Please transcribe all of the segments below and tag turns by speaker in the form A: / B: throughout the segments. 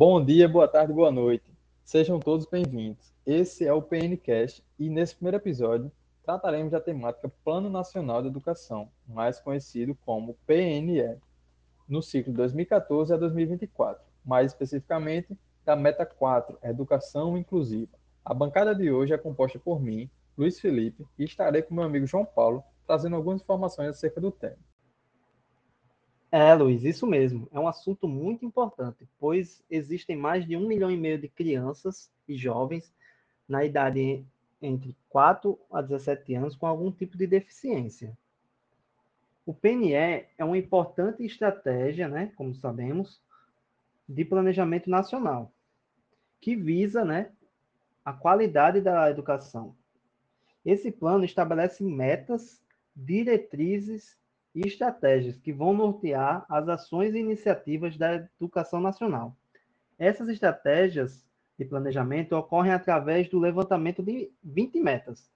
A: Bom dia, boa tarde, boa noite. Sejam todos bem-vindos. Esse é o PNCast e nesse primeiro episódio trataremos da temática Plano Nacional de Educação, mais conhecido como PNE, no ciclo 2014 a 2024, mais especificamente da Meta 4, Educação Inclusiva. A bancada de hoje é composta por mim, Luiz Felipe, e estarei com meu amigo João Paulo, trazendo algumas informações acerca do tema.
B: É, Luiz, isso mesmo. É um assunto muito importante, pois existem mais de um milhão e meio de crianças e jovens na idade entre 4 a 17 anos com algum tipo de deficiência. O PNE é uma importante estratégia, né, como sabemos, de planejamento nacional, que visa né, a qualidade da educação. Esse plano estabelece metas, diretrizes e estratégias que vão nortear as ações e iniciativas da educação nacional. Essas estratégias de planejamento ocorrem através do levantamento de 20 metas,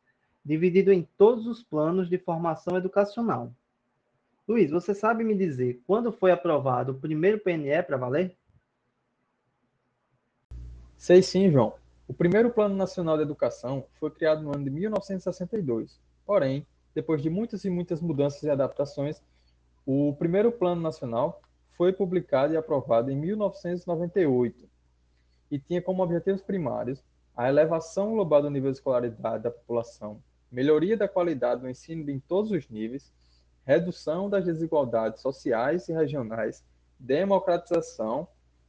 B: dividido em todos os planos de formação educacional. Luiz, você sabe me dizer quando foi aprovado o primeiro PNE para valer?
A: Sei sim, João. O primeiro Plano Nacional de Educação foi criado no ano de 1962. Porém, depois de muitas e muitas mudanças e adaptações, o primeiro Plano Nacional foi publicado e aprovado em 1998 e tinha como objetivos primários a elevação global do nível de escolaridade da população, melhoria da qualidade do ensino em todos os níveis, redução das desigualdades sociais e regionais, democratização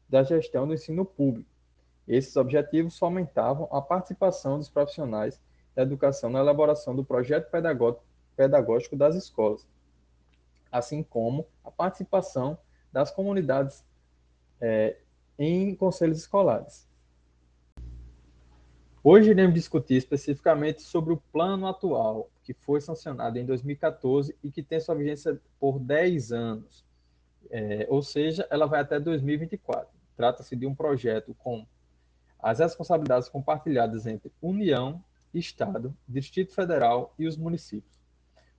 A: da gestão do ensino público. Esses objetivos fomentavam a participação dos profissionais da educação na elaboração do projeto pedagógico pedagógico das escolas, assim como a participação das comunidades é, em conselhos escolares. Hoje iremos discutir especificamente sobre o plano atual, que foi sancionado em 2014 e que tem sua vigência por 10 anos, é, ou seja, ela vai até 2024. Trata-se de um projeto com as responsabilidades compartilhadas entre União, Estado, Distrito Federal e os municípios.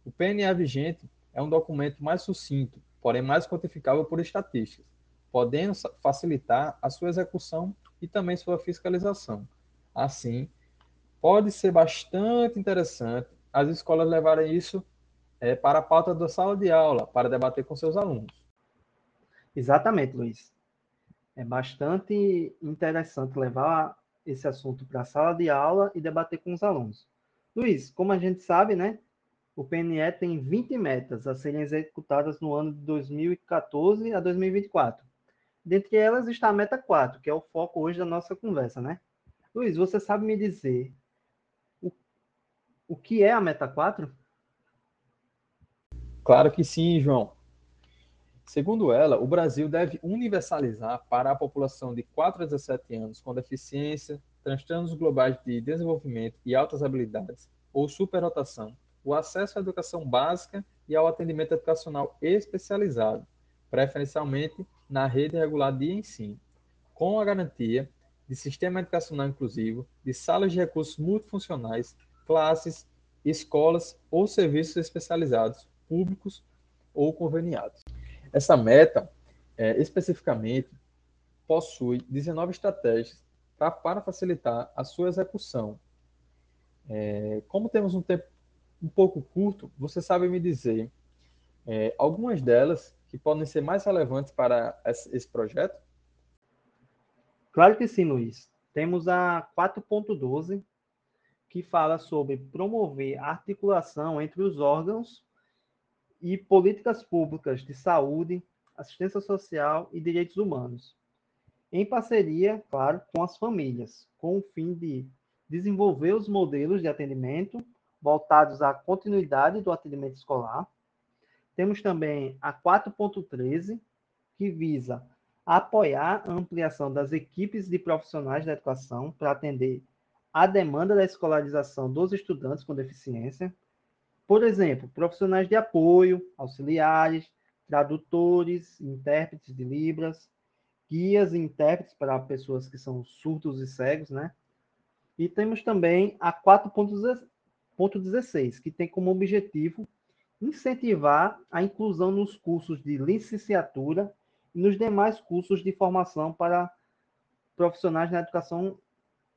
A: O PNA vigente é um documento mais sucinto, porém mais quantificável por estatísticas, podendo facilitar a sua execução e também sua fiscalização. Assim, pode ser bastante interessante as escolas levarem isso é, para a pauta da sala de aula, para debater com seus alunos.
B: Exatamente, Luiz. É bastante interessante levar esse assunto para a sala de aula e debater com os alunos. Luiz, como a gente sabe, né, o PNE tem 20 metas a serem executadas no ano de 2014 a 2024. Dentre elas está a meta 4, que é o foco hoje da nossa conversa, né? Luiz, você sabe me dizer o, o que é a meta 4?
A: Claro que sim, João. Segundo ela, o Brasil deve universalizar para a população de 4 a 17 anos com deficiência, transtornos globais de desenvolvimento e altas habilidades ou superrotação o acesso à educação básica e ao atendimento educacional especializado, preferencialmente na rede regular de ensino, com a garantia de sistema educacional inclusivo, de salas de recursos multifuncionais, classes, escolas ou serviços especializados, públicos ou conveniados. Essa meta, é, especificamente, possui 19 estratégias pra, para facilitar a sua execução. É, como temos um tempo um pouco curto, você sabe me dizer é, algumas delas que podem ser mais relevantes para esse projeto?
B: Claro que sim, Luiz. Temos a 4.12, que fala sobre promover a articulação entre os órgãos e políticas públicas de saúde, assistência social e direitos humanos, em parceria, claro, com as famílias, com o fim de desenvolver os modelos de atendimento voltados à continuidade do atendimento escolar. Temos também a 4.13, que visa apoiar a ampliação das equipes de profissionais da educação para atender a demanda da escolarização dos estudantes com deficiência. Por exemplo, profissionais de apoio, auxiliares, tradutores, intérpretes de Libras, guias e intérpretes para pessoas que são surdos e cegos, né? E temos também a 16, que tem como objetivo incentivar a inclusão nos cursos de licenciatura e nos demais cursos de formação para profissionais na educação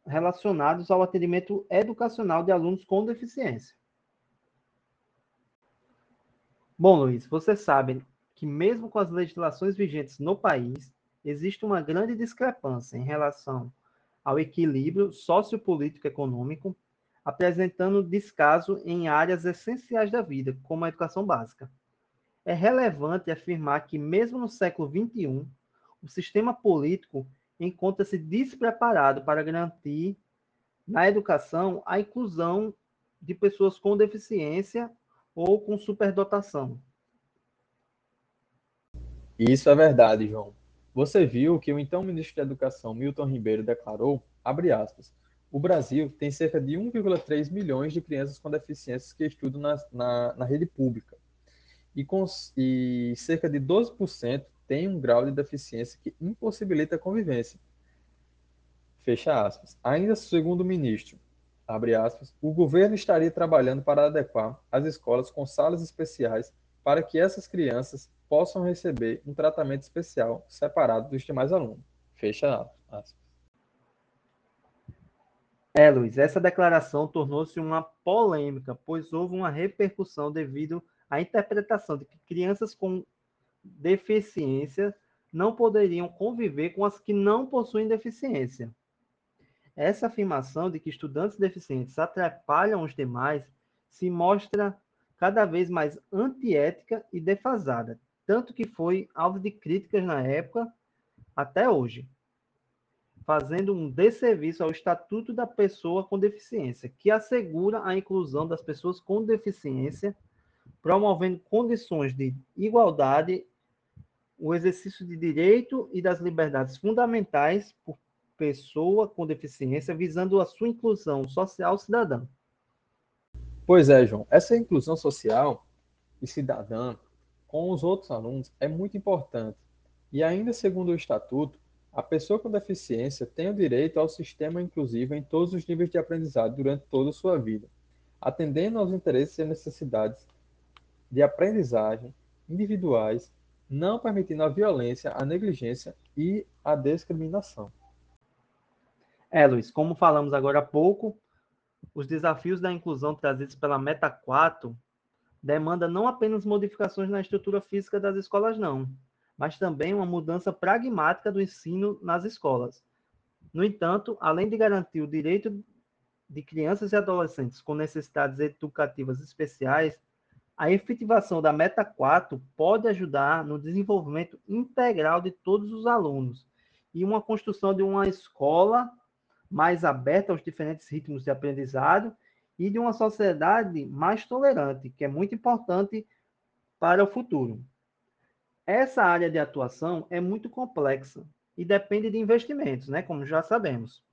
B: relacionados ao atendimento educacional de alunos com deficiência. Bom, Luiz, você sabe que mesmo com as legislações vigentes no país, existe uma grande discrepância em relação ao equilíbrio sociopolítico econômico, apresentando descaso em áreas essenciais da vida, como a educação básica. É relevante afirmar que, mesmo no século XXI, o sistema político encontra-se despreparado para garantir na educação a inclusão de pessoas com deficiência ou com superdotação.
A: Isso é verdade, João. Você viu que o então ministro da Educação, Milton Ribeiro, declarou, abre aspas, o Brasil tem cerca de 1,3 milhões de crianças com deficiências que estudam na, na, na rede pública e, com, e cerca de 12% têm um grau de deficiência que impossibilita a convivência. Fecha aspas. Ainda segundo o ministro, abre aspas, o governo estaria trabalhando para adequar as escolas com salas especiais para que essas crianças possam receber um tratamento especial separado dos demais alunos. Fecha aspas.
B: É, Luiz, essa declaração tornou-se uma polêmica, pois houve uma repercussão devido à interpretação de que crianças com deficiência não poderiam conviver com as que não possuem deficiência. Essa afirmação de que estudantes deficientes atrapalham os demais se mostra cada vez mais antiética e defasada, tanto que foi alvo de críticas na época até hoje, fazendo um desserviço ao Estatuto da Pessoa com Deficiência, que assegura a inclusão das pessoas com deficiência, promovendo condições de igualdade, o exercício de direito e das liberdades fundamentais por pessoa com deficiência, visando a sua inclusão social cidadã.
A: Pois é, João. Essa inclusão social e cidadã com os outros alunos é muito importante. E ainda segundo o Estatuto, a pessoa com deficiência tem o direito ao sistema inclusivo em todos os níveis de aprendizado durante toda a sua vida, atendendo aos interesses e necessidades de aprendizagem individuais, não permitindo a violência, a negligência e a discriminação.
B: É, Luiz, como falamos agora há pouco, os desafios da inclusão trazidos pela Meta 4 demanda não apenas modificações na estrutura física das escolas, não, mas também uma mudança pragmática do ensino nas escolas. No entanto, além de garantir o direito de crianças e adolescentes com necessidades educativas especiais, a efetivação da Meta 4 pode ajudar no desenvolvimento integral de todos os alunos e uma construção de uma escola mais aberta aos diferentes ritmos de aprendizado e de uma sociedade mais tolerante, que é muito importante para o futuro. Essa área de atuação é muito complexa e depende de investimentos, né, como já sabemos.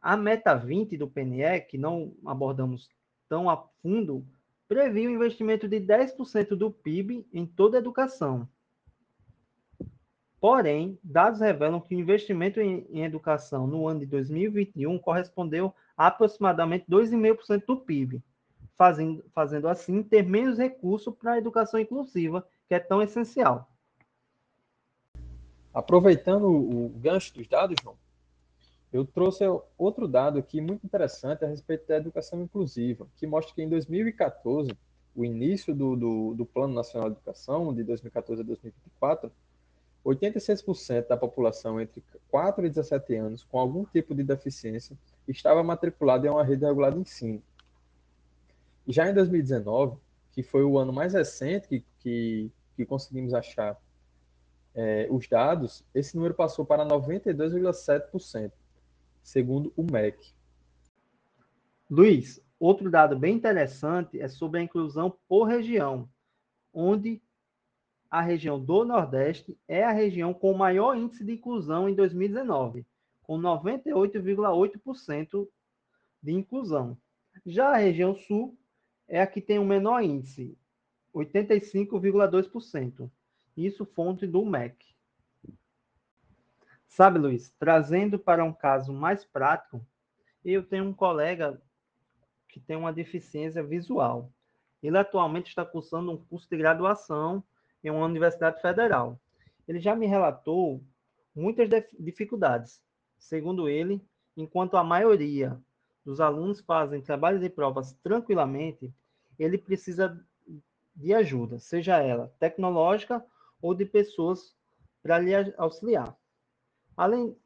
B: A meta 20 do PNE, que não abordamos tão a fundo, previu um investimento de 10% do PIB em toda a educação, Porém, dados revelam que o investimento em, em educação no ano de 2021 correspondeu a aproximadamente 2,5% do PIB, fazendo, fazendo assim ter menos recurso para a educação inclusiva, que é tão essencial.
A: Aproveitando o gancho dos dados, João, eu trouxe outro dado aqui muito interessante a respeito da educação inclusiva, que mostra que em 2014, o início do, do, do Plano Nacional de Educação, de 2014 a 2024, 86% da população entre 4 e 17 anos com algum tipo de deficiência estava matriculada em uma rede regular de ensino. Já em 2019, que foi o ano mais recente que, que, que conseguimos achar é, os dados, esse número passou para 92,7%, segundo o MEC.
B: Luiz, outro dado bem interessante é sobre a inclusão por região, onde a região do Nordeste é a região com maior índice de inclusão em 2019, com 98,8% de inclusão. Já a região Sul é a que tem o menor índice, 85,2%. Isso fonte do MEC. Sabe, Luiz, trazendo para um caso mais prático, eu tenho um colega que tem uma deficiência visual. Ele atualmente está cursando um curso de graduação em uma universidade federal. Ele já me relatou muitas dificuldades, Segundo ele, enquanto a maioria dos alunos fazem trabalhos e provas tranquilamente, ele precisa de ajuda, seja ela tecnológica ou de pessoas para lhe auxiliar. Além,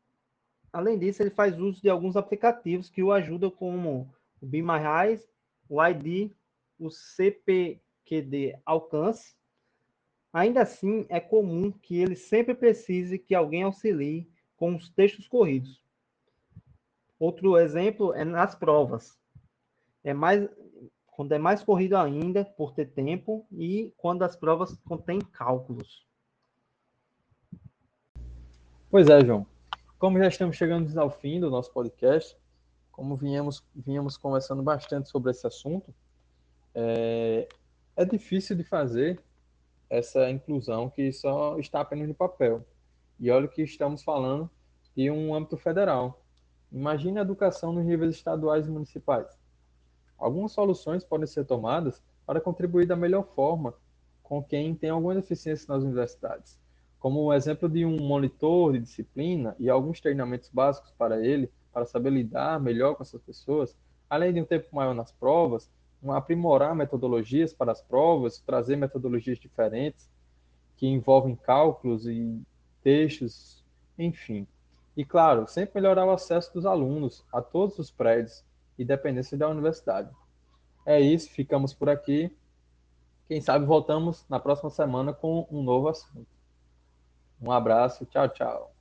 B: além disso, ele faz uso de alguns aplicativos que o ajudam, como o Be My Eyes, o ID, o CPQD Alcance. Ainda assim, é comum que ele sempre precise que alguém auxilie com os textos corridos. Outro exemplo é nas provas. É mais quando é mais corrido ainda por ter tempo e quando as provas contêm cálculos.
A: Pois é, João. Como já estamos chegando ao fim do nosso podcast, como viemos, viemos conversando bastante sobre esse assunto, é, é difícil de fazer essa inclusão que só está apenas no papel. E olha que estamos falando de um âmbito federal. Imagine a educação nos níveis estaduais e municipais. Algumas soluções podem ser tomadas para contribuir da melhor forma com quem tem alguma deficiência nas universidades como o exemplo de um monitor de disciplina e alguns treinamentos básicos para ele, para saber lidar melhor com essas pessoas, além de um tempo maior nas provas, aprimorar metodologias para as provas, trazer metodologias diferentes que envolvem cálculos e textos, enfim. E claro, sempre melhorar o acesso dos alunos a todos os prédios, independente da universidade. É isso, ficamos por aqui. Quem sabe voltamos na próxima semana com um novo assunto. Um abraço, tchau, tchau.